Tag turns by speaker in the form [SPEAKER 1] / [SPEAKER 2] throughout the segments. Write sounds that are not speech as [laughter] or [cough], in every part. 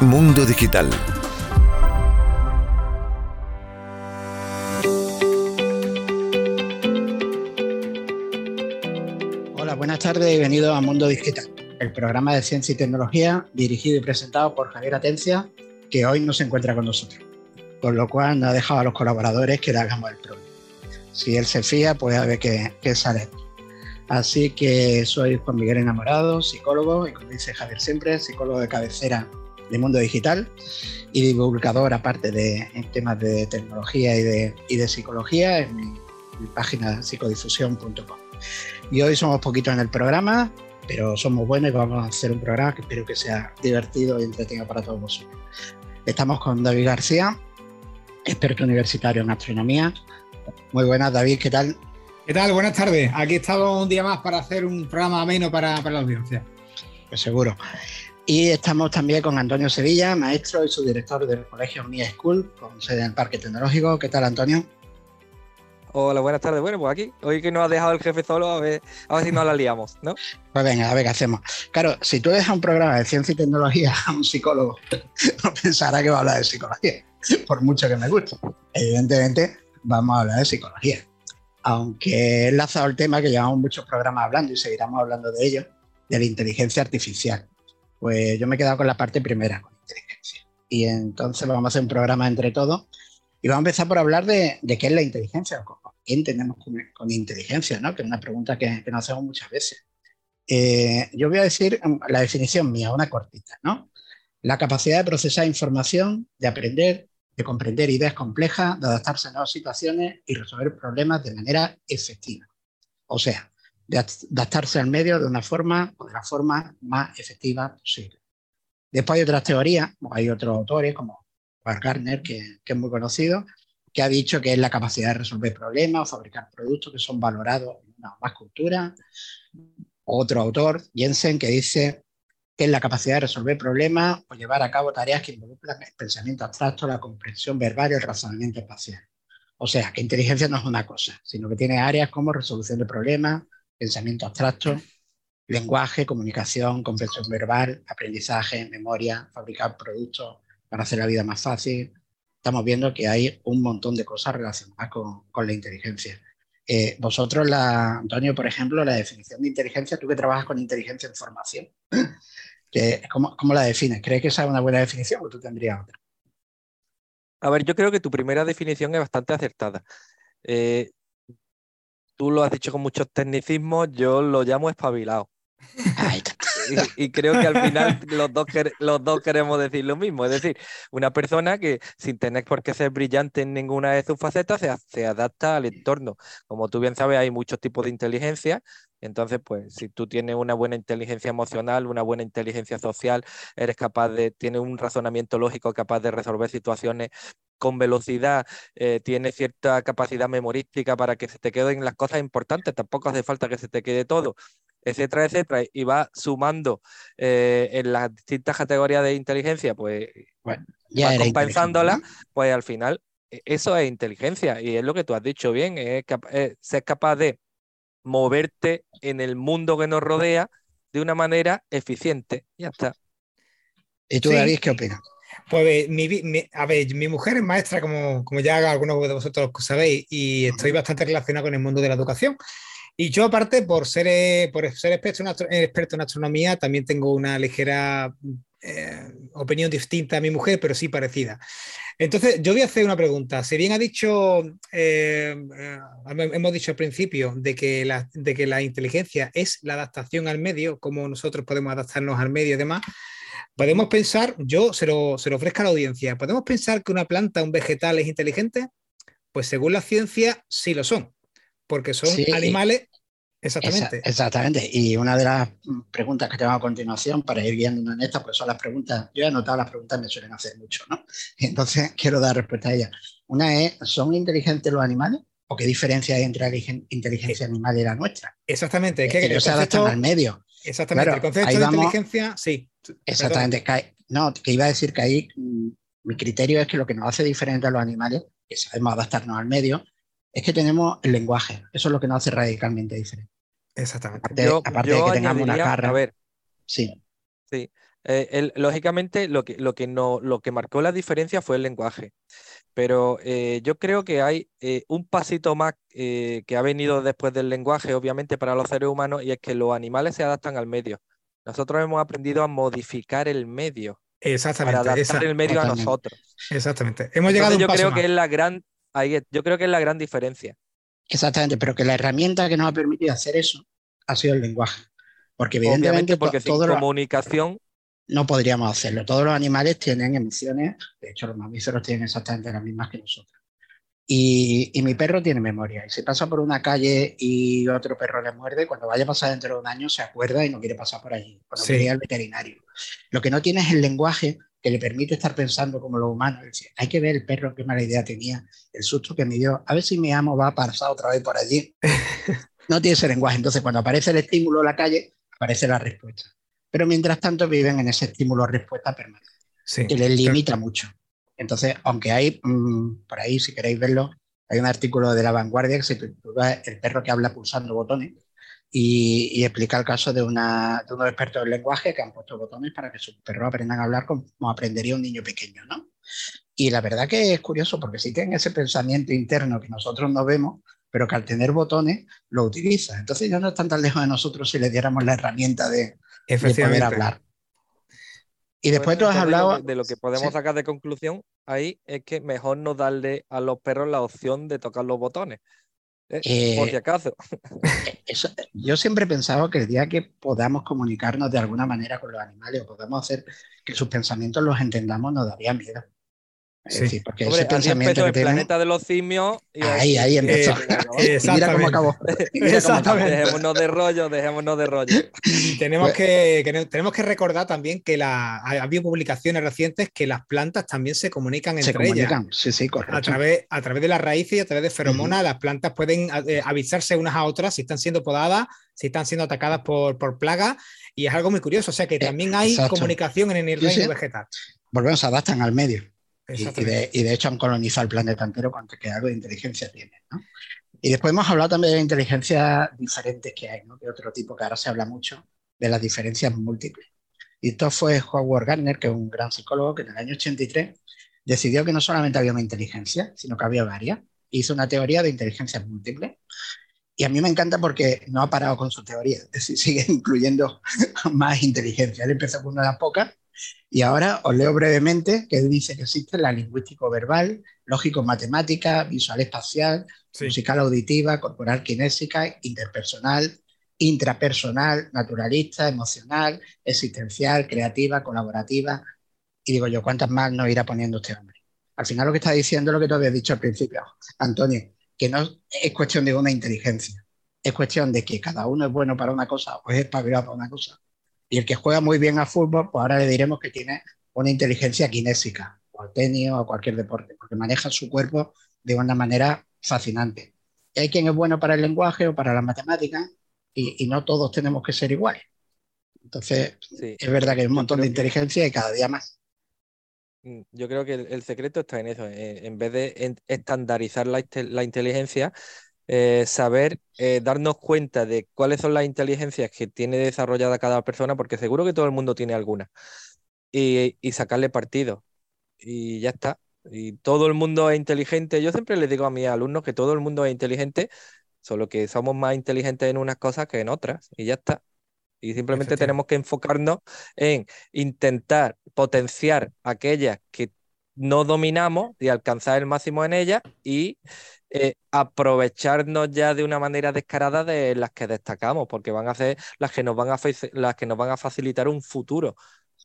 [SPEAKER 1] Mundo Digital.
[SPEAKER 2] Hola, buenas tardes y bienvenidos a Mundo Digital, el programa de ciencia y tecnología dirigido y presentado por Javier Atencia, que hoy no se encuentra con nosotros, con lo cual nos ha dejado a los colaboradores que le hagamos el programa. Si él se fía, pues a ver qué, qué sale. Así que soy Juan Miguel Enamorado, psicólogo, y como dice Javier siempre, psicólogo de cabecera de Mundo Digital y divulgador aparte de en temas de tecnología y de, y de psicología en mi, mi página psicodifusión.com. Y hoy somos poquitos en el programa, pero somos buenos y vamos a hacer un programa que espero que sea divertido y entretenido para todos vosotros. Estamos con David García, experto universitario en astronomía. Muy buenas, David, ¿qué tal?
[SPEAKER 3] ¿Qué tal? Buenas tardes. Aquí estamos un día más para hacer un programa ameno para, para la audiencia.
[SPEAKER 2] Pues seguro. Y estamos también con Antonio Sevilla, maestro y subdirector del colegio Mia School, con sede en el Parque Tecnológico. ¿Qué tal, Antonio?
[SPEAKER 4] Hola, buenas tardes. Bueno, pues aquí, hoy que nos ha dejado el jefe solo, a ver, a ver si nos la liamos, ¿no?
[SPEAKER 2] Pues venga, a ver qué hacemos. Claro, si tú dejas un programa de ciencia y tecnología [laughs] a un psicólogo, [laughs] no pensará que va a hablar de psicología, por mucho que me guste. Evidentemente, vamos a hablar de psicología. Aunque he enlazado el tema que llevamos muchos programas hablando y seguiremos hablando de ello, de la inteligencia artificial. Pues yo me he quedado con la parte primera, con inteligencia. Y entonces vamos a hacer un programa entre todos y vamos a empezar por hablar de, qué es la inteligencia, o qué entendemos con, inteligencia, ¿no? que es una pregunta que, que nos hacemos muchas veces. Eh, yo voy a decir la definición mía, una cortita. ¿no? La capacidad de procesar información, de aprender, de comprender ideas complejas, de adaptarse a nuevas situaciones y resolver problemas de manera efectiva. O sea, de adaptarse al medio de una forma o de la forma más efectiva posible. Después hay otras teorías, hay otros autores como Juan Gardner, que, que, es muy conocido, que ha dicho que es la capacidad de resolver problemas o fabricar productos que son valorados en una más cultura. Otro autor, Jensen, que dice que es la capacidad de resolver problemas o llevar a cabo tareas que involucran el pensamiento abstracto, la comprensión verbal y el razonamiento espacial. O sea, que inteligencia no es una cosa, sino que tiene áreas como resolución de problemas, pensamiento abstracto, lenguaje, comunicación, comprensión verbal, aprendizaje, memoria, fabricar productos para hacer la vida más fácil. Estamos viendo que hay un montón de cosas relacionadas con, con la inteligencia. Eh, vosotros, Antonio, por ejemplo, la definición de inteligencia, tú que trabajas con inteligencia en formación, [clears throat] ¿cómo, ¿cómo, la defines? ¿Crees que esa es una buena definición o tú tendrías otra?
[SPEAKER 4] A ver, yo creo que tu primera definición es bastante acertada. Eh, tú lo has dicho con muchos tecnicismos, yo lo llamo espabilado. y, y, creo que al final los dos, los dos queremos decir lo mismo. Es decir, una persona que sin tener por qué ser brillante en ninguna de sus facetas se, se adapta al entorno. Como tú bien sabes, hay muchos tipos de inteligencia. Entonces, pues, si tú tienes una buena inteligencia emocional, una buena inteligencia social, eres capaz de, tienes un razonamiento lógico capaz de resolver situaciones con velocidad, eh, tiene cierta capacidad memorística para que se te queden las cosas importantes, tampoco hace falta que se te quede todo, etcétera, etcétera, y va sumando eh, en las distintas categorías de inteligencia, pues bueno, ya va compensándola, pues al final eso es inteligencia y es lo que tú has dicho bien, es, es ser capaz de moverte en el mundo que nos rodea de una manera eficiente. Ya está.
[SPEAKER 2] ¿Y tú, sí. David, qué opinas?
[SPEAKER 3] Pues mi, mi, a ver, mi mujer es maestra, como, como ya algunos de vosotros sabéis, y estoy bastante relacionado con el mundo de la educación. Y yo, aparte, por ser, por ser experto, en experto en astronomía, también tengo una ligera eh, opinión distinta a mi mujer, pero sí parecida. Entonces, yo voy a hacer una pregunta. Si bien ha dicho, eh, eh, hemos dicho al principio de que, la, de que la inteligencia es la adaptación al medio, como nosotros podemos adaptarnos al medio y demás, podemos pensar, yo se lo, se lo ofrezco a la audiencia, ¿podemos pensar que una planta, un vegetal es inteligente? Pues según la ciencia, sí lo son, porque son sí. animales Exactamente.
[SPEAKER 2] Exactamente. Y una de las preguntas que tengo a continuación para ir guiándonos en esta, pues son las preguntas, yo he anotado las preguntas, me suelen hacer mucho, ¿no? [laughs] Entonces quiero dar respuesta a ellas. Una es, ¿son inteligentes los animales? ¿O qué diferencia hay entre la inteligencia animal y la nuestra?
[SPEAKER 3] Exactamente. Es
[SPEAKER 2] que, que se adaptan al medio.
[SPEAKER 3] Exactamente. Claro, el concepto de vamos, inteligencia, sí.
[SPEAKER 2] Exactamente. Que, no, que iba a decir que ahí mi criterio es que lo que nos hace diferente a los animales, que sabemos adaptarnos al medio, es que tenemos el lenguaje. Eso es lo que nos hace radicalmente diferente.
[SPEAKER 3] Exactamente.
[SPEAKER 2] Aparte, yo, aparte yo de que tengamos una carga.
[SPEAKER 4] A ver.
[SPEAKER 2] Sí.
[SPEAKER 4] Sí. Eh, lógicamente, lo que, lo, que no, lo que marcó la diferencia fue el lenguaje. Pero eh, yo creo que hay eh, un pasito más que ha venido después del lenguaje, obviamente, para los seres humanos, y es que los animales se adaptan al medio. Nosotros hemos aprendido a modificar el medio.
[SPEAKER 3] Exactamente.
[SPEAKER 4] Para adaptar el medio a nosotros.
[SPEAKER 3] Exactamente. Hemos llegado a un
[SPEAKER 4] yo creo que es la gran, yo creo que es la gran diferencia.
[SPEAKER 2] Exactamente, pero que la herramienta que nos ha permitido hacer eso ha sido el lenguaje. Porque evidentemente
[SPEAKER 4] porque sin comunicación
[SPEAKER 2] no podríamos hacerlo. Todos los animales tienen emociones, de hecho los mamíferos tienen exactamente las mismas que nosotros. Y, mi perro tiene memoria. Y si pasa por una calle y otro perro le muerde, cuando vaya a pasar dentro de un año se acuerda y no quiere pasar por allí. Cuando sí. al veterinario. Lo que no tiene es el lenguaje que le permite estar pensando como los humanos. hay que ver el perro qué mala idea tenía, el susto que me dio. A ver si mi amo va a pasar otra vez por allí. [laughs] no tiene ese lenguaje. Entonces, cuando aparece el estímulo en la calle, aparece la respuesta. Pero mientras tanto viven en ese estímulo-respuesta permanente, que les limita mucho. Entonces, aunque hay, mm, por ahí, si queréis verlo, hay un artículo de La Vanguardia que se titula El perro que habla pulsando botones y, explica el caso de, una, de unos expertos del lenguaje que han puesto botones para que sus perros aprendan a hablar como aprendería un niño pequeño, ¿no? Y la verdad que es curioso porque sí tienen ese pensamiento interno que nosotros no vemos, pero que al tener botones lo utiliza. Entonces ya no están tan lejos de nosotros si le diéramos la herramienta de, de poder hablar.
[SPEAKER 4] Y después tú has hablado... De lo que podemos sacar de conclusión ahí es que mejor no darle a los perros la opción de tocar los botones. ¿eh? por si eh, acaso.
[SPEAKER 2] yo siempre he pensado que el día que podamos comunicarnos de alguna manera con los animales o podamos hacer que sus pensamientos los entendamos, nos daría miedo.
[SPEAKER 4] Sí. porque ese pensamiento que el planeta de los simios.
[SPEAKER 2] ahí, ahí empezó. [laughs] [laughs]
[SPEAKER 3] Mira cómo acabó.
[SPEAKER 4] Exactamente. Dejémonos de rollo, dejémonos de rollo.
[SPEAKER 3] tenemos, pues que, tenemos que recordar también que la, ha habido publicaciones recientes que las plantas también se comunican entre ellas.
[SPEAKER 2] Sí, sí, correcto.
[SPEAKER 3] A través, a través de las raíces y a través de feromonas, las plantas pueden eh, avisarse unas a otras si están siendo podadas, si están siendo atacadas por, por plagas. Y es algo muy curioso. O sea que eh, también hay comunicación en el reino vegetal.
[SPEAKER 2] Volvemos, se adaptan al medio. Y, de, hecho han colonizado el planeta entero cuanto que algo de inteligencia tienen. Y después hemos hablado también de la inteligencia diferentes que hay, ¿no? de otro tipo que ahora se habla mucho de las diferencias múltiples. Y esto fue Howard Gardner, que es un gran psicólogo que en el año 83 decidió que no solamente había una inteligencia, sino que había varias. Hizo una teoría de inteligencias múltiples. Y a mí me encanta porque no ha parado con su teoría, es decir, [laughs] sigue incluyendo [laughs] más inteligencia. Él empezó con una de las pocas y ahora os leo brevemente que dice que existe la lingüístico-verbal, lógico-matemática, visual-espacial, musical-auditiva, corporal-kinésica, interpersonal, intrapersonal, naturalista, emocional, existencial, creativa, colaborativa. Y digo yo, ¿cuántas más nos irá poniendo este hombre? Al final lo que está diciendo es lo que tú habías dicho al principio, Antonio, que no es cuestión de una inteligencia, es cuestión de que cada uno es bueno para una cosa o es espabilado para una cosa y el que juega muy bien a fútbol, pues ahora le diremos que tiene una inteligencia kinésica, o al tenis o a cualquier deporte, porque maneja su cuerpo de una manera fascinante. Y hay quien es bueno para el lenguaje o para la matemática, y, no todos tenemos que ser iguales. Entonces, es verdad que hay un montón de inteligencia y cada día más.
[SPEAKER 4] Mm, yo creo que el, secreto está en eso, en vez de estandarizar la, la inteligencia, eh, saber eh, darnos cuenta de cuáles son las inteligencias que tiene desarrollada cada persona, porque seguro que todo el mundo tiene alguna, y, sacarle partido. Y ya está. Y todo el mundo es inteligente. Yo siempre les digo a mis alumnos que todo el mundo es inteligente, solo que somos más inteligentes en unas cosas que en otras, y ya está. Y simplemente tenemos que enfocarnos en intentar potenciar aquellas que no dominamos y alcanzar el máximo en ellas y eh, aprovecharnos ya de una manera descarada de las que destacamos, porque van a ser las que nos van a, las que nos van a facilitar un futuro.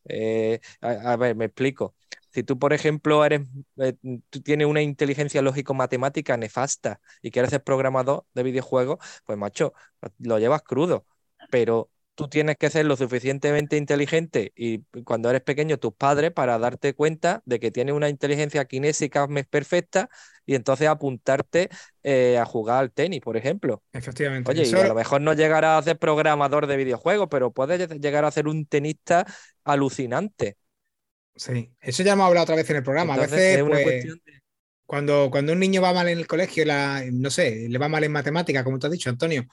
[SPEAKER 4] Eh, a, ver, me explico. Si tú, por ejemplo, eres, eh, tú tienes una inteligencia lógico-matemática nefasta y quieres ser programador de videojuegos, pues macho, lo llevas crudo. Pero tú tienes que ser lo suficientemente inteligente y cuando eres pequeño tus padres para darte cuenta de que tienes una inteligencia kinésica perfecta y entonces apuntarte eh, a jugar al tenis, por ejemplo.
[SPEAKER 3] Efectivamente.
[SPEAKER 4] Oye, y a lo mejor no llegarás a ser programador de videojuegos, pero puedes llegar a ser un tenista alucinante.
[SPEAKER 3] Sí, eso ya hemos hablado otra vez en el programa. a veces, pues, cuando, cuando un niño va mal en el colegio, la, no sé, le va mal en matemática, como tú has dicho, Antonio,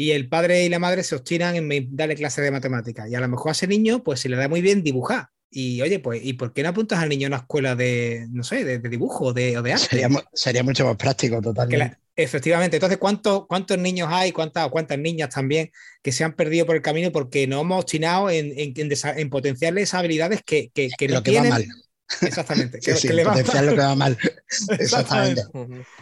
[SPEAKER 3] y el padre y la madre se obstinan en darle clase de matemáticas. Y a lo mejor a ese niño, pues se le da muy bien dibujar. Y oye, pues, ¿y por qué no apuntas al niño a una escuela de, no sé, de, dibujo o de, arte?
[SPEAKER 2] Sería, mucho más práctico, totalmente.
[SPEAKER 3] efectivamente. Entonces, ¿cuántos, ¿cuántos niños hay, cuántas, cuántas niñas también que se han perdido por el camino porque no hemos obstinado en, en, en, potenciarles esas habilidades que, que, que
[SPEAKER 2] Lo que va mal.
[SPEAKER 3] Exactamente.
[SPEAKER 2] Que, sí, lo que va mal. [laughs] Exactamente.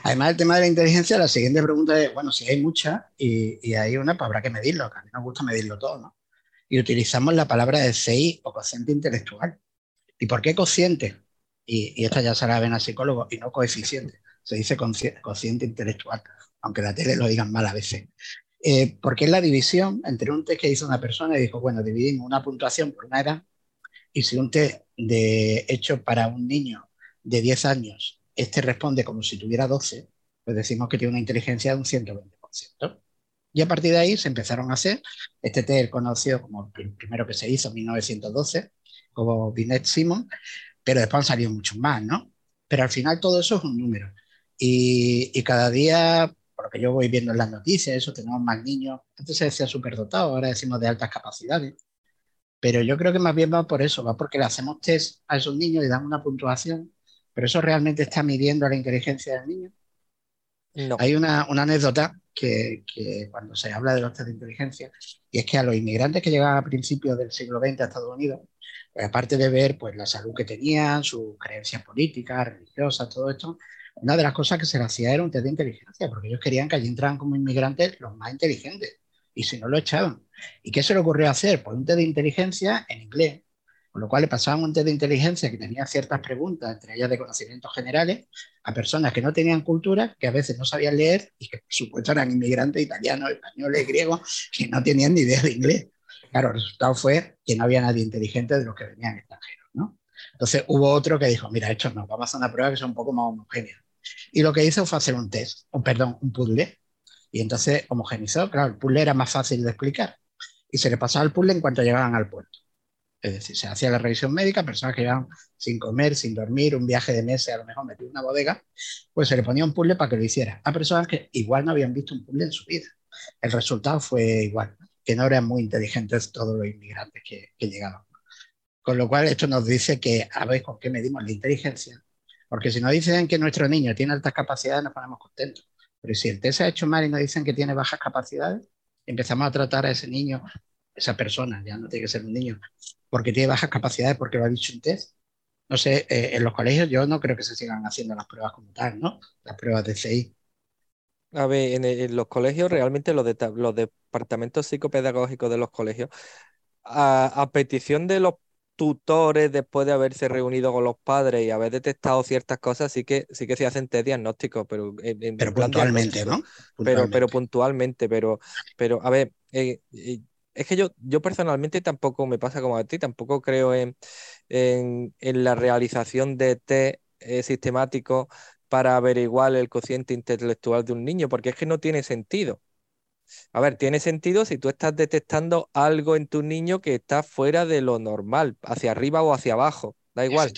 [SPEAKER 2] Además, el tema de la inteligencia, la siguiente pregunta es, bueno, si hay mucha y, y hay una, pues habrá que medirlo, que a mí nos gusta medirlo todo, ¿no? y utilizamos la palabra de CI o cociente intelectual. ¿Y por qué cociente? Y, esta ya se la ven a psicólogos y no coeficiente. Se dice cociente intelectual, aunque la tele lo digan mal a veces. Eh, porque es la división entre un test que hizo una persona y dijo, bueno, dividimos una puntuación por una edad, y si un test de hecho para un niño de 10 años, este responde como si tuviera 12, pues decimos que tiene una inteligencia de un 120%. Y a partir de ahí se empezaron a hacer este test conocido como el primero que se hizo en 1912, como Binet Simon, pero después han salido muchos más, ¿no? Pero al final todo eso es un número. Y, y cada día, por lo que yo voy viendo en las noticias, eso, tenemos más niños. Antes se decía superdotado, ahora decimos de altas capacidades. Pero yo creo que más bien va por eso, va porque le hacemos test a esos niños y dan una puntuación, pero eso realmente está midiendo la inteligencia del niño. No. Hay una, una anécdota que, cuando se habla de los test de inteligencia, y es que a los inmigrantes que llegaban a principios del siglo XX a Estados Unidos, pues aparte de ver pues, la salud que tenían, sus creencias políticas, religiosas, todo esto, una de las cosas que se les hacía era un test de inteligencia, porque ellos querían que allí entraran como inmigrantes los más inteligentes, y si no lo echaban. ¿Y qué se le ocurrió hacer? Pues un test de inteligencia en inglés, con lo cual le pasaban un test de inteligencia que tenía ciertas preguntas, entre ellas de conocimientos generales, a personas que no tenían cultura, que a veces no sabían leer y que por supuesto eran inmigrantes italianos, españoles, griegos, que no tenían ni idea de inglés. Claro, el resultado fue que no había nadie inteligente de los que venían extranjeros, ¿no? Entonces hubo otro que dijo, mira, esto no, vamos a hacer una prueba que sea un poco más homogénea. Y lo que hizo fue hacer un test, o perdón, un puzzle. Y entonces homogenizó, claro, el puzzle era más fácil de explicar. Y se le pasaba el puzzle en cuanto llegaban al puerto. Es decir, se hacía la revisión médica, personas que llevaban sin comer, sin dormir, un viaje de meses, a lo mejor metido en una bodega, pues se le ponía un puzzle para que lo hiciera. A personas que igual no habían visto un puzzle en su vida. El resultado fue igual, que no eran muy inteligentes todos los inmigrantes que, llegaban. Con lo cual, esto nos dice que a ver con qué medimos la inteligencia. Porque si nos dicen que nuestro niño tiene altas capacidades, nos ponemos contentos. Pero si el test se ha hecho mal y nos dicen que tiene bajas capacidades, empezamos a tratar a ese niño, esa persona, ya no tiene que ser un niño, porque tiene bajas capacidades, porque lo ha dicho un test. No sé, eh, en los colegios yo no creo que se sigan haciendo las pruebas como tal, ¿no? Las pruebas de CI.
[SPEAKER 4] A ver, en, los colegios, realmente los, los departamentos psicopedagógicos de los colegios, a, petición de los tutores, después de haberse reunido con los padres y haber detectado ciertas cosas, sí que, sí que se hacen test diagnósticos, pero,
[SPEAKER 2] pero puntualmente, ¿no?
[SPEAKER 4] Pero, pero puntualmente, pero, pero a ver, eh, eh, es que yo, yo personalmente tampoco me pasa como a ti, tampoco creo en, en, la realización de test eh, sistemáticos para averiguar el cociente intelectual de un niño, porque es que no tiene sentido. A ver, tiene sentido si tú estás detectando algo en tu niño que está fuera de lo normal, hacia arriba o hacia abajo, da igual.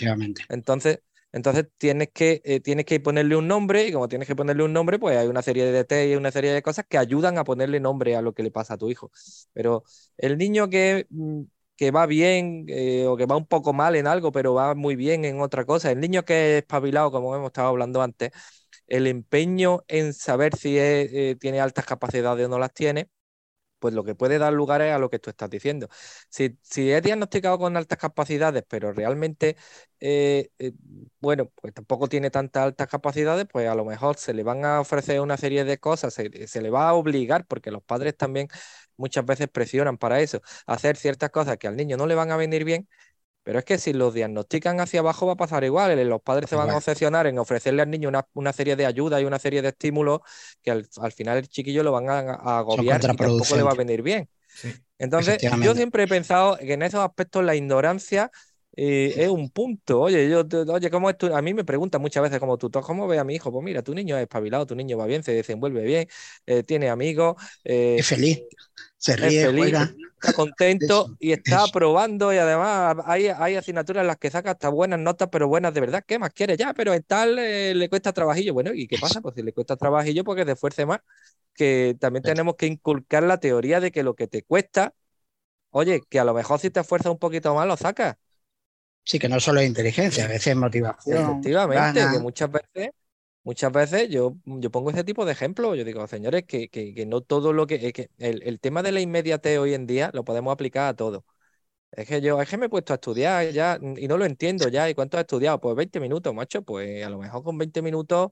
[SPEAKER 4] Entonces, entonces tienes que, eh, tienes que ponerle un nombre y como tienes que ponerle un nombre, pues hay una serie de detalles y una serie de cosas que ayudan a ponerle nombre a lo que le pasa a tu hijo. Pero el niño que, mm, que va bien eh, o que va un poco mal en algo, pero va muy bien en otra cosa, el niño que es espabilado, como hemos estado hablando antes, el empeño en saber si eh, tiene altas capacidades o no las tiene, pues lo que puede dar lugar es a lo que tú estás diciendo. Si, si es diagnosticado con altas capacidades, pero realmente, eh, eh, bueno, pues tampoco tiene tantas altas capacidades, pues a lo mejor se le van a ofrecer una serie de cosas, se, se le va a obligar, porque los padres también muchas veces presionan para eso, hacer ciertas cosas que al niño no le van a venir bien pero es que si lo diagnostican hacia abajo va a pasar igual. Los padres se van a obsesionar en ofrecerle al niño una, serie de ayudas y una serie de estímulos que al, final el chiquillo lo van a, agobiar y tampoco le va a venir bien. Entonces, yo siempre he pensado que en esos aspectos la ignorancia eh, es un punto. Oye, yo, oye, ¿cómo es tu? A mí me preguntan muchas veces como tutor, ¿cómo ve a mi hijo? Pues mira, tu niño es espabilado, tu niño va bien, se desenvuelve bien, eh, tiene amigos.
[SPEAKER 2] Eh, es feliz se ríe,
[SPEAKER 4] está [laughs] contento y está aprobando y además hay, hay asignaturas en las que saca hasta buenas notas, pero buenas de verdad, ¿qué más quiere ya? Pero en tal le cuesta trabajillo. Bueno, ¿y qué pasa? Pues si le cuesta trabajillo, porque se esfuerce más, que también tenemos que inculcar la teoría de que lo que te cuesta, oye, que a lo mejor si te esfuerzas un poquito más lo sacas.
[SPEAKER 2] Sí, que no solo es inteligencia, a veces es motivación.
[SPEAKER 4] Efectivamente, que muchas veces, muchas veces yo, yo pongo ese tipo de ejemplos. Yo digo, señores, que, que, no todo lo que. que el, el, tema de la inmediatez hoy en día lo podemos aplicar a todo. Es que yo, es que me he puesto a estudiar ya y no lo entiendo ya. ¿Y cuánto has estudiado? Pues 20 minutos, macho. Pues a lo mejor con 20 minutos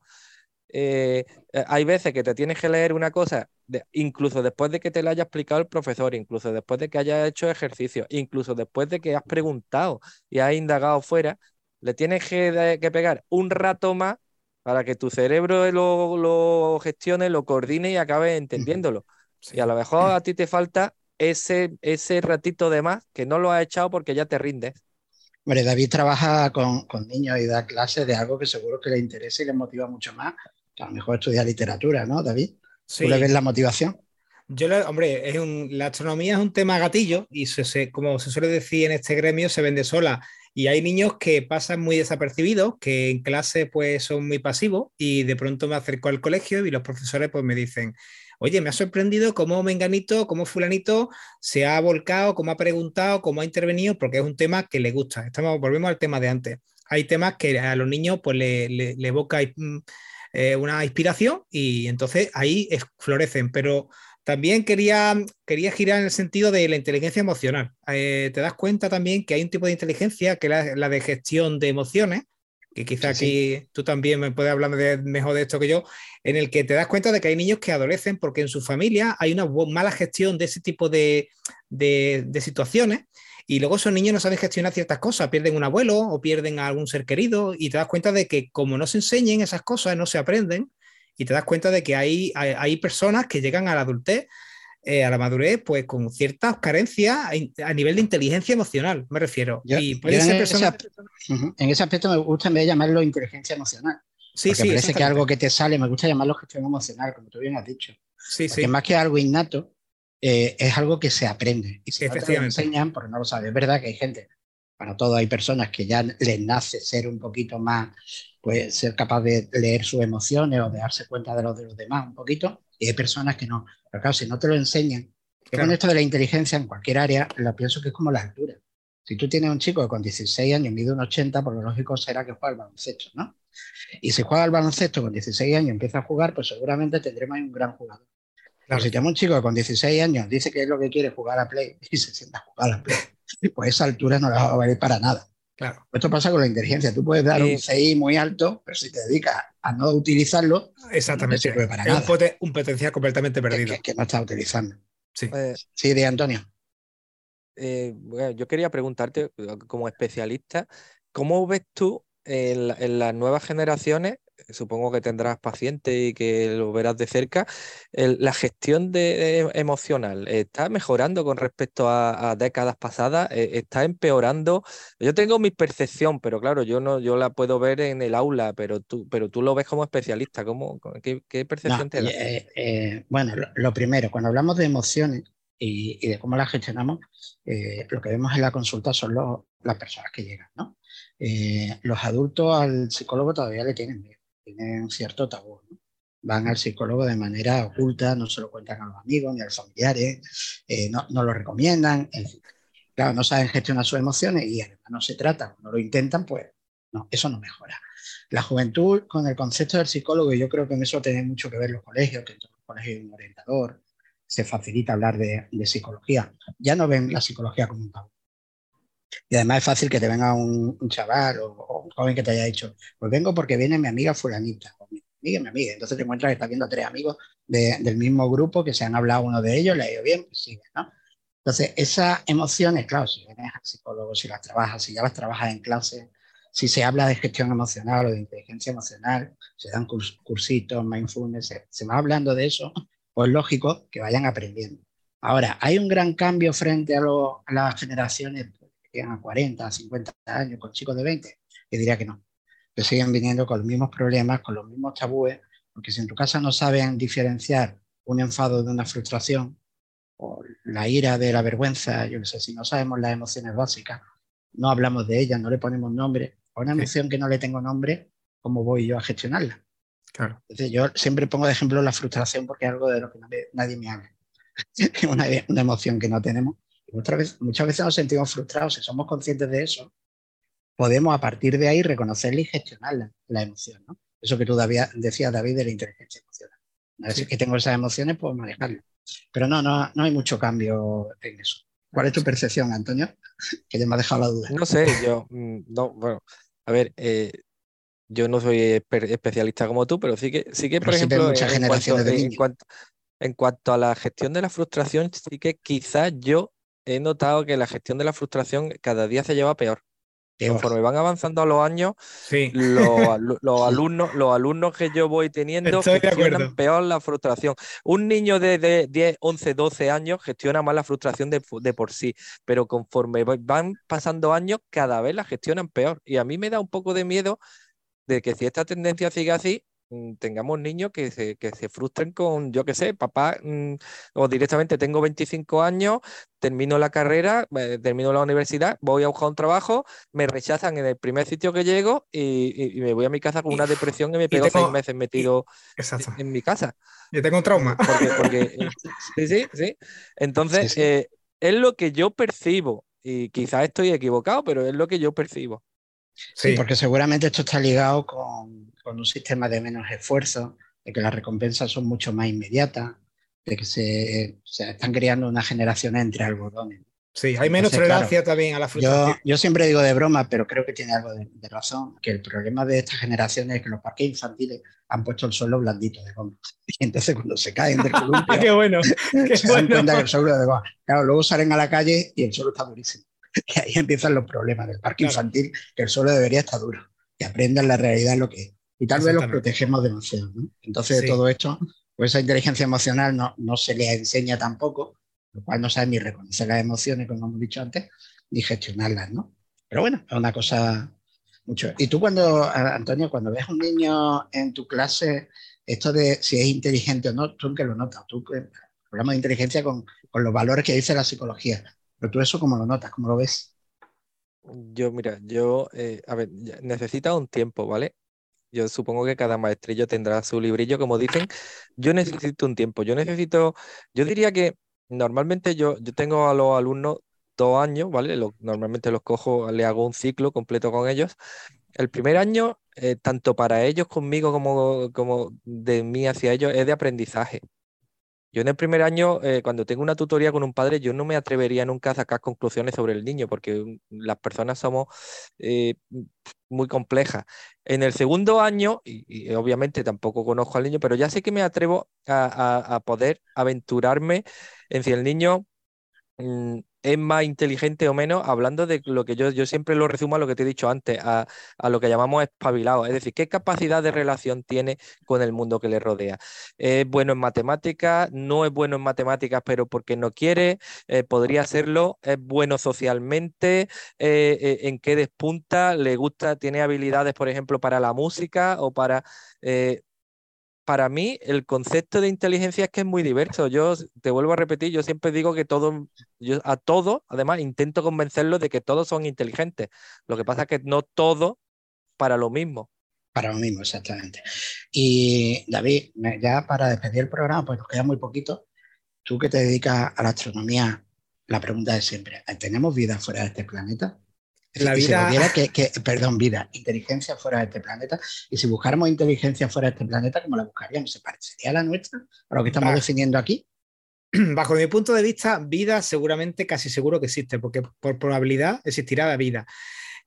[SPEAKER 4] eh, hay veces que te tienes que leer una cosa, incluso después de que te la haya explicado el profesor, incluso después de que hayas hecho ejercicio, incluso después de que has preguntado y has indagado fuera, le tienes que, pegar un rato más para que tu cerebro lo, gestione, lo coordine y acabe entendiéndolo. Y a lo mejor a ti te falta ese, ese ratito de más que no lo has echado porque ya te rindes.
[SPEAKER 2] Hombre, David trabaja con, niños y da clases de algo que seguro que le interesa y le motiva mucho más a lo mejor estudiar literatura, ¿no, David? Sí. ¿Tú le ves la motivación?
[SPEAKER 3] Yo, hombre, es la astronomía es un tema gatillo y como se suele decir en este gremio, se vende sola. Y hay niños que pasan muy desapercibidos, que en clase pues son muy pasivos y de pronto me acerco al colegio y los profesores pues me dicen, oye, me ha sorprendido cómo Menganito, cómo Fulanito se ha volcado, cómo ha preguntado, cómo ha intervenido, porque es un tema que le gusta. Estamos, volvemos al tema de antes. Hay temas que a los niños pues le, le evoca mm, eh, una inspiración y entonces ahí florecen. Pero también quería, quería girar en el sentido de la inteligencia emocional. Eh, te das cuenta también que hay un tipo de inteligencia que es la, de gestión de emociones, que quizá aquí tú también me puedes hablar mejor de esto que yo, en el que te das cuenta de que hay niños que adolecen porque en su familia hay una mala gestión de ese tipo de, de situaciones y luego esos niños no saben gestionar ciertas cosas, pierden un abuelo o pierden a algún ser querido y te das cuenta de que como no se enseñen esas cosas, no se aprenden y te das cuenta de que hay, hay, personas que llegan a la adultez, eh, a la madurez, pues con ciertas carencias a, nivel de inteligencia emocional, me refiero. y
[SPEAKER 2] en, ese, aspecto me gusta en vez de llamarlo inteligencia emocional. Sí, sí. Parece que algo que te sale, me gusta llamarlo gestión emocional, como tú bien has dicho. Sí, sí. más que algo innato, eh, es algo que se aprende. Y si no te lo enseñan, porque no lo sabes. Es verdad que hay gente, para todo hay personas que ya les nace ser un poquito más, pues ser capaz de leer sus emociones o de darse cuenta de los de los demás un poquito, y hay personas que no. Pero claro, si no te lo enseñan, con esto de la inteligencia en cualquier área, lo pienso que es como la altura. Si tú tienes un chico que con 16 años mide un 80, por lo lógico será que juega al baloncesto, ¿no? Y si juega al baloncesto con 16 años y empieza a jugar, pues seguramente tendremos un gran jugador. Claro, si tenemos un chico con 16 años dice que es lo que quiere jugar a Play [laughs] y se sienta a jugar a Play, pues a esa altura no le va a valer para nada. Claro. Esto pasa con la inteligencia. Tú puedes dar un CI muy alto, pero si te dedicas a no utilizarlo,
[SPEAKER 3] Exactamente. no sirve para nada. Un, potencial completamente perdido.
[SPEAKER 2] Que, no está utilizando. Sí, eh, sí de Antonio.
[SPEAKER 4] Eh, yo quería preguntarte, como especialista, ¿cómo ves tú en las nuevas generaciones supongo que tendrás paciente y que lo verás de cerca, la gestión de, emocional está mejorando con respecto a, décadas pasadas, eh, está empeorando. Yo tengo mi percepción, pero claro, yo no, yo la puedo ver en el aula, pero tú, pero tú lo ves como especialista. ¿Cómo, qué, percepción te da?
[SPEAKER 2] Eh, eh, bueno, lo, primero, cuando hablamos de emociones y, de cómo las gestionamos, lo que vemos en la consulta son las personas que llegan, ¿no? Los adultos al psicólogo todavía le tienen miedo tienen cierto tabú. Van al psicólogo de manera oculta, no se lo cuentan a los amigos ni a los familiares, eh, no, lo recomiendan. claro, no saben gestionar sus emociones y además no se trata, no lo intentan, pues no, eso no mejora. La juventud, con el concepto del psicólogo, y yo creo que en eso tiene mucho que ver los colegios, que en todos los colegios hay un orientador, se facilita hablar de, psicología. Ya no ven la psicología como un tabú. Y además es fácil que te venga un, chaval o, un joven que te haya dicho, pues vengo porque viene mi amiga fulanita, o mi amiga, mi amiga. Entonces te encuentras que estás viendo a tres amigos del mismo grupo que se han hablado uno de ellos, le ha ido bien, pues sigue, ¿no? Entonces, esas emociones, claro, si vienes al psicólogo, si las trabajas, si ya las trabajas en clase, si se habla de gestión emocional o de inteligencia emocional, se dan cursitos, mindfulness, se, se va hablando de eso, pues lógico que vayan aprendiendo. Ahora, hay un gran cambio frente a, a las generaciones a 40, 50 años, con chicos de 20, que diría que no. Que siguen viniendo con los mismos problemas, con los mismos tabúes, porque si en tu casa no saben diferenciar un enfado de una frustración, o la ira de la vergüenza, yo no sé, si no sabemos las emociones básicas, no hablamos de ellas, no le ponemos nombre, a una emoción que no le tengo nombre, ¿cómo voy yo a gestionarla? Claro. yo siempre pongo de ejemplo la frustración porque es algo de lo que nadie, me habla. [laughs] Es una, una, emoción que no tenemos. Muchas veces, muchas veces nos sentimos frustrados. Si somos conscientes de eso, podemos a partir de ahí reconocerla y gestionar la, emoción. ¿no? Eso que tú decías, David, de la inteligencia emocional. A veces que tengo esas emociones, puedo manejarlas. Pero no, no, no hay mucho cambio en eso. ¿Cuál es tu percepción, Antonio? Que ya me ha dejado la duda.
[SPEAKER 4] No sé, yo, mm, no, bueno, a ver, eh, yo no soy especialista como tú, pero sí que, sí que por ejemplo, en, cuanto, a la gestión de la frustración, sí que quizás yo he notado que la gestión de la frustración cada día se lleva peor. Conforme van avanzando los años, [laughs] los, alumnos, los alumnos que yo voy teniendo gestionan peor la frustración. Un niño de, 10, 11, 12 años gestiona más la frustración de, de, por sí, pero conforme van pasando años, cada vez la gestionan peor. Y a mí me da un poco de miedo de que si esta tendencia sigue así, tengamos niños que se, que se frustren con, yo qué sé, papá, mm, o directamente tengo 25 años, termino la carrera, termino la universidad, voy a buscar un trabajo, me rechazan en el primer sitio que llego y, me voy a mi casa con una depresión y me pego seis meses metido en, mi casa.
[SPEAKER 3] Yo tengo un trauma.
[SPEAKER 4] Porque, [laughs] sí, sí, sí. Entonces, eh, es lo que yo percibo y quizás estoy equivocado, pero es lo que yo percibo.
[SPEAKER 2] Sí, porque seguramente esto está ligado con, un sistema de menos esfuerzo, de que las recompensas son mucho más inmediatas, de que se, están creando una generación entre algodones.
[SPEAKER 3] Sí, hay menos tolerancia también a la frustración.
[SPEAKER 2] Yo, siempre digo de broma, pero creo que tiene algo de, razón, que el problema de estas generaciones es que los parques infantiles han puesto el suelo blandito de goma. [laughs] Y entonces cuando se caen del columpio, [laughs]
[SPEAKER 3] qué bueno, [laughs]
[SPEAKER 2] se dan cuenta que el suelo de goma. Claro, luego salen a la calle y el suelo está durísimo. [laughs] Y ahí empiezan los problemas del parque infantil, que el suelo debería estar duro, que aprendan la realidad lo que es. Y tal vez los protegemos demasiado. ¿no? Entonces, de todo esto, pues esa inteligencia emocional no, no se le enseña tampoco, lo cual no sabe ni reconocer las emociones, como hemos dicho antes, ni gestionarlas, ¿no? Pero bueno, es una cosa mucho. Y tú cuando, Antonio, cuando ves a un niño en tu clase, esto de si es inteligente o no, tú que lo notas, tú hablamos de inteligencia con, con los valores que dice la psicología. Pero tú eso, ¿cómo lo notas? ¿Cómo lo ves?
[SPEAKER 4] Yo, mira, yo, eh, a ver, necesita un tiempo, ¿vale? Yo supongo que cada maestrillo tendrá su librillo, como dicen. Yo necesito un tiempo. Yo necesito, yo diría que normalmente yo, yo tengo a los alumnos dos años, ¿vale? normalmente los cojo, le hago un ciclo completo con ellos. El primer año, eh, tanto para ellos conmigo como, como de mí hacia ellos, es de aprendizaje. Yo en el primer año, eh, cuando tengo una tutoría con un padre, yo no me atrevería nunca a sacar conclusiones sobre el niño, porque las personas somos eh, muy complejas. En el segundo año, y, obviamente tampoco conozco al niño, pero ya sé que me atrevo a poder aventurarme en si el niño mm, es más inteligente o menos, hablando de lo que yo, yo siempre lo resumo a lo que te he dicho antes, a, lo que llamamos espabilado, es decir, qué capacidad de relación tiene con el mundo que le rodea. ¿Es bueno en matemáticas? ¿No es bueno en matemáticas, pero porque no quiere? Eh, ¿Podría serlo? ¿Es bueno socialmente? Eh, eh, ¿En qué despunta? ¿Le gusta? ¿Tiene habilidades, por ejemplo, para la música o para para mí el concepto de inteligencia es que es muy diverso. Yo te vuelvo a repetir, yo siempre digo que todo, yo a todos, además, intento convencerlos de que todos son inteligentes. Lo que pasa es que no todo para lo mismo.
[SPEAKER 2] Para lo mismo, exactamente. Y David, ya para despedir el programa, pues nos queda muy poquito. Tú que te dedicas a la astronomía, la pregunta es siempre, ¿tenemos vida fuera de este planeta? La vida... Si que, perdón, vida, inteligencia fuera de este planeta, y si buscáramos inteligencia fuera de este planeta, ¿cómo la buscaríamos? ¿Se parecería a la nuestra? ¿A lo que estamos definiendo aquí? [clears throat]
[SPEAKER 3] Bajo mi punto de vista, vida seguramente casi seguro que existe, porque por probabilidad existirá la vida.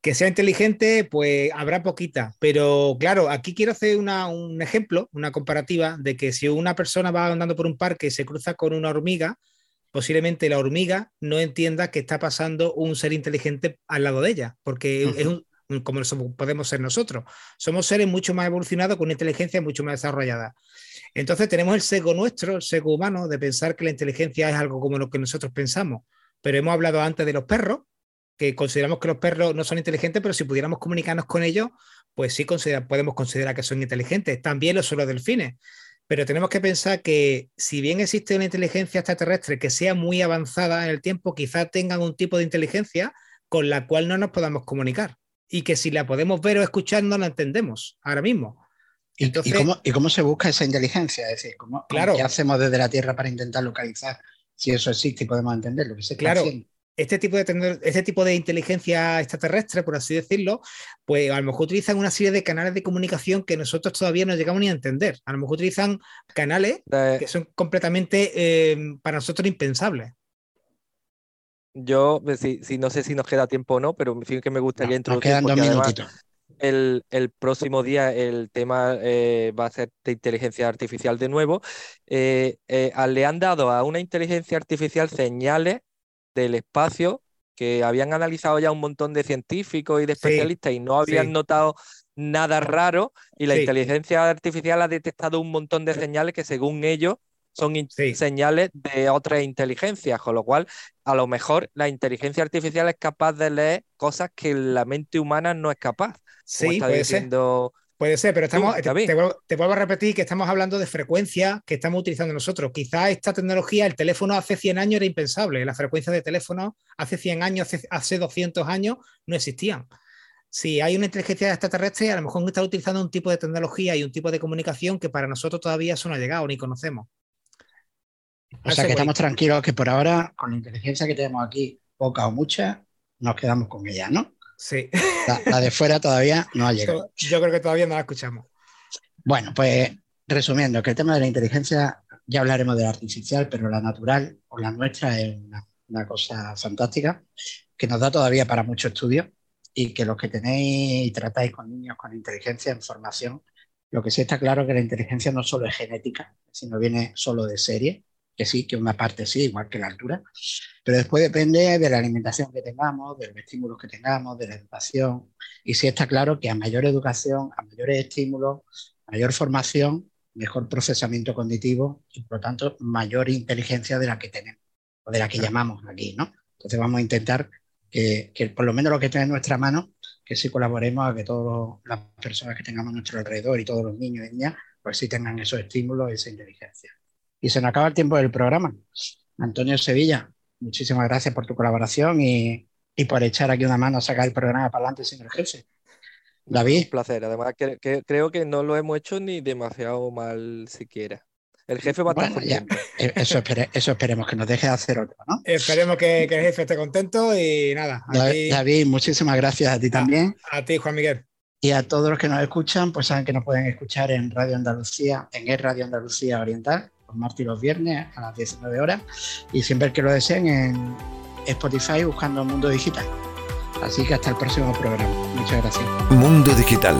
[SPEAKER 3] Que sea inteligente, pues habrá poquita, pero claro, aquí quiero hacer un ejemplo, una comparativa de que si una persona va andando por un parque y se cruza con una hormiga, posiblemente la hormiga no entienda que está pasando un ser inteligente al lado de ella, porque es como podemos ser nosotros. Somos seres mucho más evolucionados con una inteligencia mucho más desarrollada. Entonces tenemos el sesgo nuestro, el sesgo humano, de pensar que la inteligencia es algo como lo que nosotros pensamos. Pero hemos hablado antes de los perros, que consideramos que los perros no son inteligentes, pero si pudiéramos comunicarnos con ellos, pues sí podemos considerar que son inteligentes. También lo son los delfines. Pero tenemos que pensar que si bien existe una inteligencia extraterrestre que sea muy avanzada en el tiempo, quizá tengan un tipo de inteligencia con la cual no nos podamos comunicar y que si la podemos ver o escuchar no la entendemos ahora mismo.
[SPEAKER 2] ¿Y, cómo, se busca esa inteligencia? Es decir, ¿cómo, ¿qué hacemos desde la Tierra para intentar localizar si eso existe y podemos entender lo que se
[SPEAKER 3] claro. Este tipo, de este tipo de inteligencia extraterrestre, por así decirlo, pues a lo mejor utilizan una serie de canales de comunicación que nosotros todavía no llegamos ni a entender. A lo mejor utilizan canales que son completamente eh, para nosotros impensables.
[SPEAKER 4] Yo, si, no sé si nos queda tiempo o no, pero en fin que me gustaría introducir.
[SPEAKER 2] Nos quedan dos minutitos
[SPEAKER 4] el, próximo día el tema eh, va a ser de inteligencia artificial de nuevo. Eh, eh, le han dado a una inteligencia artificial señales del espacio que habían analizado ya un montón de científicos y de especialistas y no habían notado nada raro y la inteligencia artificial ha detectado un montón de señales que según ellos son señales de otras inteligencias, con lo cual a lo mejor la inteligencia artificial es capaz de leer cosas que la mente humana no es capaz.
[SPEAKER 3] Sí, puede ser. Puede ser, pero estamos, te, vuelvo, a repetir que estamos hablando de frecuencia que estamos utilizando nosotros. Quizá esta tecnología, el teléfono hace 100 años era impensable. Las frecuencias de teléfono hace 100 años, hace, 200 años no existían. Si hay una inteligencia extraterrestre, a lo mejor está utilizando un tipo de tecnología y un tipo de comunicación que para nosotros todavía eso no ha llegado ni conocemos.
[SPEAKER 2] O sea que estamos tranquilos que por ahora, con la inteligencia que tenemos aquí, poca o mucha, nos quedamos con ella, ¿no?
[SPEAKER 3] Sí.
[SPEAKER 2] La, de fuera todavía no ha llegado.
[SPEAKER 3] Yo creo que todavía no la escuchamos.
[SPEAKER 2] Bueno, pues resumiendo, que el tema de la inteligencia, ya hablaremos de la artificial, pero la natural o la nuestra es una, cosa fantástica que nos da todavía para mucho estudio y que los que tenéis y tratáis con niños con inteligencia en formación, lo que sí está claro es que la inteligencia no solo es genética, sino viene solo de serie que sí, que una parte sí, igual que la altura, pero después depende de la alimentación que tengamos, de los estímulos que tengamos, de la educación. Y sí está claro que a mayor educación, a mayores estímulos, mayor formación, mejor procesamiento cognitivo y por lo tanto mayor inteligencia de la que tenemos o de la que llamamos aquí, ¿no? Entonces vamos a intentar que, que por lo menos lo que está en nuestra mano, que sí colaboremos a que todas las personas que tengamos a nuestro alrededor y todos los niños y niñas, pues sí tengan esos estímulos esa inteligencia. Y se nos acaba el tiempo del programa. Antonio Sevilla, muchísimas gracias por tu colaboración y, por echar aquí una mano a sacar el programa para adelante, señor jefe. David.
[SPEAKER 4] Un placer. Además, que, creo que no lo hemos hecho ni demasiado mal siquiera. El jefe va a estar
[SPEAKER 2] ya, eh, eso, eso, esperemos que nos deje de hacer otro, ¿no?
[SPEAKER 3] Esperemos que, el jefe esté contento y nada.
[SPEAKER 2] David, muchísimas gracias a ti también.
[SPEAKER 3] A, ti, Juan Miguel.
[SPEAKER 2] Y a todos los que nos escuchan, pues saben que nos pueden escuchar en Radio Andalucía, en el Radio Andalucía Oriental, martes y los viernes a las 19 horas y siempre que lo deseen en Spotify buscando Mundo Digital. Así que hasta el próximo programa. Muchas gracias.
[SPEAKER 1] Mundo Digital